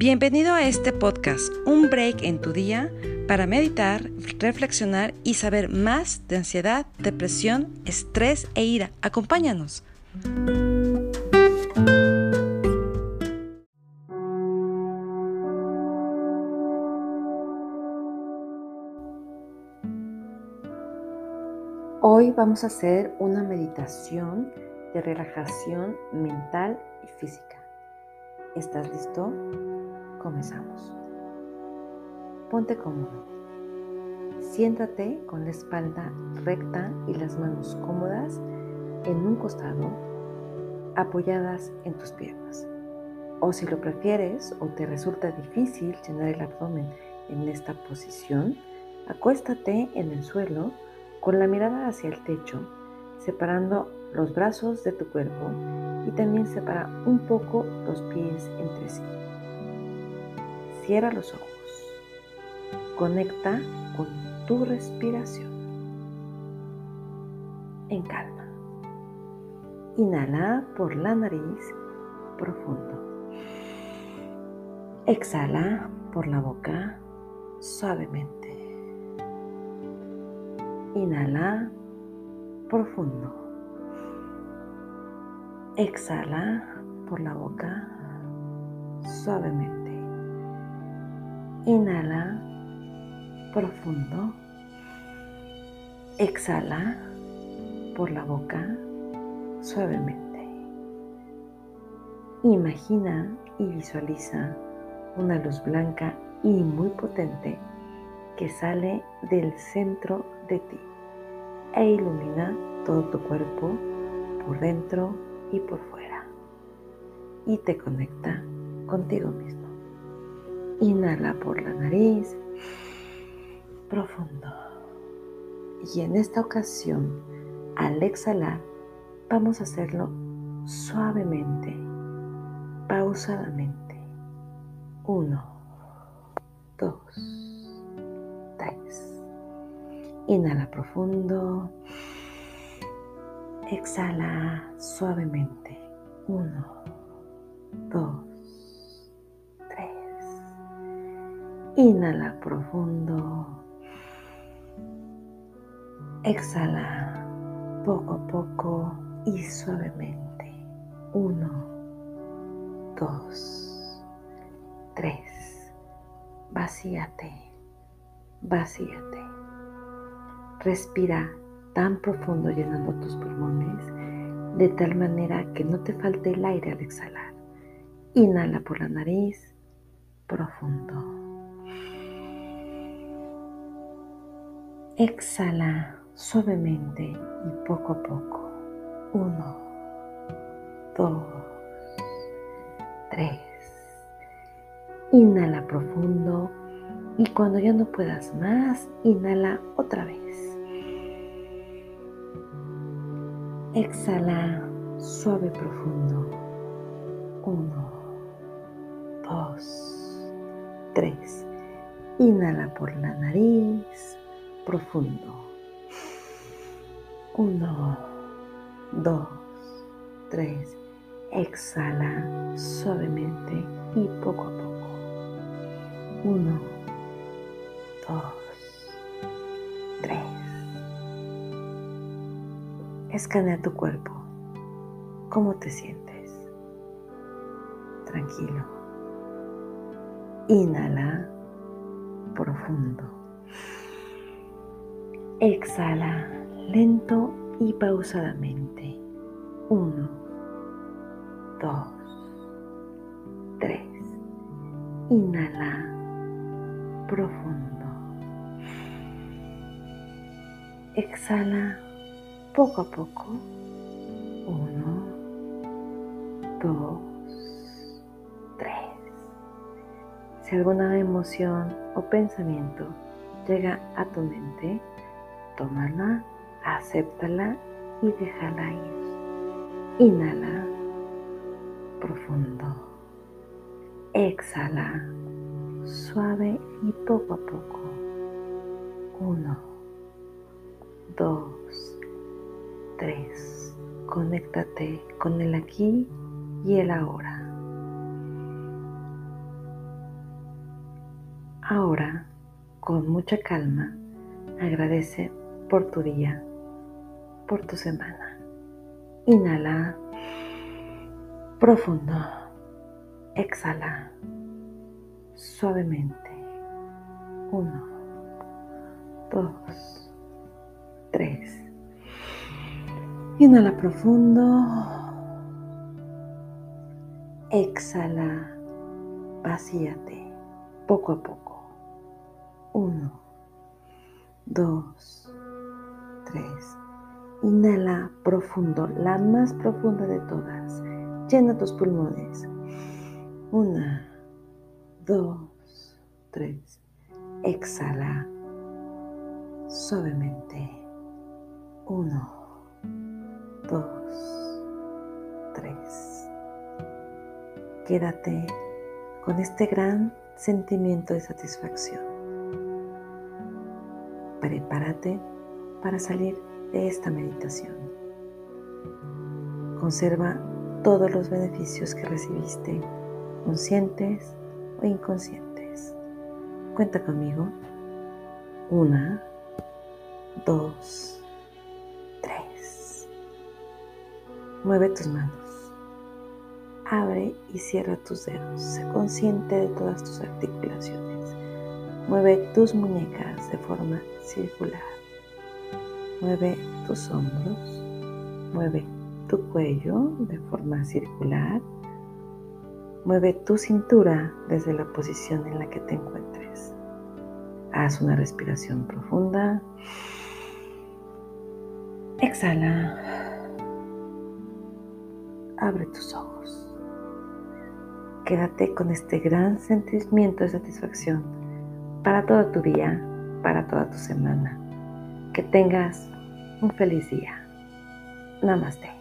Bienvenido a este podcast, un break en tu día para meditar, reflexionar y saber más de ansiedad, depresión, estrés e ira. Acompáñanos. Hoy vamos a hacer una meditación de relajación mental y física. ¿Estás listo? Comenzamos. Ponte cómodo. Siéntate con la espalda recta y las manos cómodas en un costado, apoyadas en tus piernas. O si lo prefieres o te resulta difícil llenar el abdomen en esta posición, acuéstate en el suelo con la mirada hacia el techo, separando los brazos de tu cuerpo y también separa un poco los pies entre sí. Cierra los ojos. Conecta con tu respiración. En calma. Inhala por la nariz profundo. Exhala por la boca suavemente. Inhala profundo. Exhala por la boca suavemente. Inhala profundo. Exhala por la boca suavemente. Imagina y visualiza una luz blanca y muy potente que sale del centro de ti e ilumina todo tu cuerpo por dentro y por fuera y te conecta contigo mismo. Inhala por la nariz profundo. Y en esta ocasión, al exhalar, vamos a hacerlo suavemente, pausadamente. Uno, dos, Inhala profundo. Exhala suavemente. Uno, dos, Inhala profundo. Exhala poco a poco y suavemente. Uno, dos, tres. Vacíate, vacíate. Respira tan profundo llenando tus pulmones de tal manera que no te falte el aire al exhalar. Inhala por la nariz profundo. Exhala suavemente y poco a poco. Uno, dos, tres. Inhala profundo y cuando ya no puedas más, inhala otra vez. Exhala suave profundo. Uno, dos, tres. Inhala por la nariz profundo. Uno, dos, tres. Exhala suavemente y poco a poco. Uno, dos, Escanea tu cuerpo. ¿Cómo te sientes? Tranquilo. Inhala profundo. Exhala lento y pausadamente. Uno, dos, tres. Inhala profundo. Exhala poco a poco. Uno, dos, tres. Si alguna emoción o pensamiento llega a tu mente, tómala, acéptala y déjala ir. Inhala profundo. Exhala suave y poco a poco. Uno, dos, 3. Conéctate con el aquí y el ahora. Ahora, con mucha calma, agradece por tu día, por tu semana. Inhala profundo. Exhala suavemente. Uno, dos, tres. Inhala profundo. Exhala. Vacíate poco a poco. Uno, dos, tres. Inhala profundo, la más profunda de todas. Llena tus pulmones. Una, dos, tres. Exhala suavemente. Uno, dos, tres. Quédate con este gran sentimiento de satisfacción. Prepárate para salir de esta meditación. Conserva todos los beneficios que recibiste, conscientes o inconscientes. Cuenta conmigo. Una, dos, tres. Mueve tus manos. Abre y cierra tus dedos. Sé consciente de todas tus articulaciones. Mueve tus muñecas de forma circular. Mueve tus hombros. Mueve tu cuello de forma circular. Mueve tu cintura desde la posición en la que te encuentres. Haz una respiración profunda. Exhala. Abre tus ojos. Quédate con este gran sentimiento de satisfacción para todo tu día, para toda tu semana. Que tengas un feliz día. Namaste.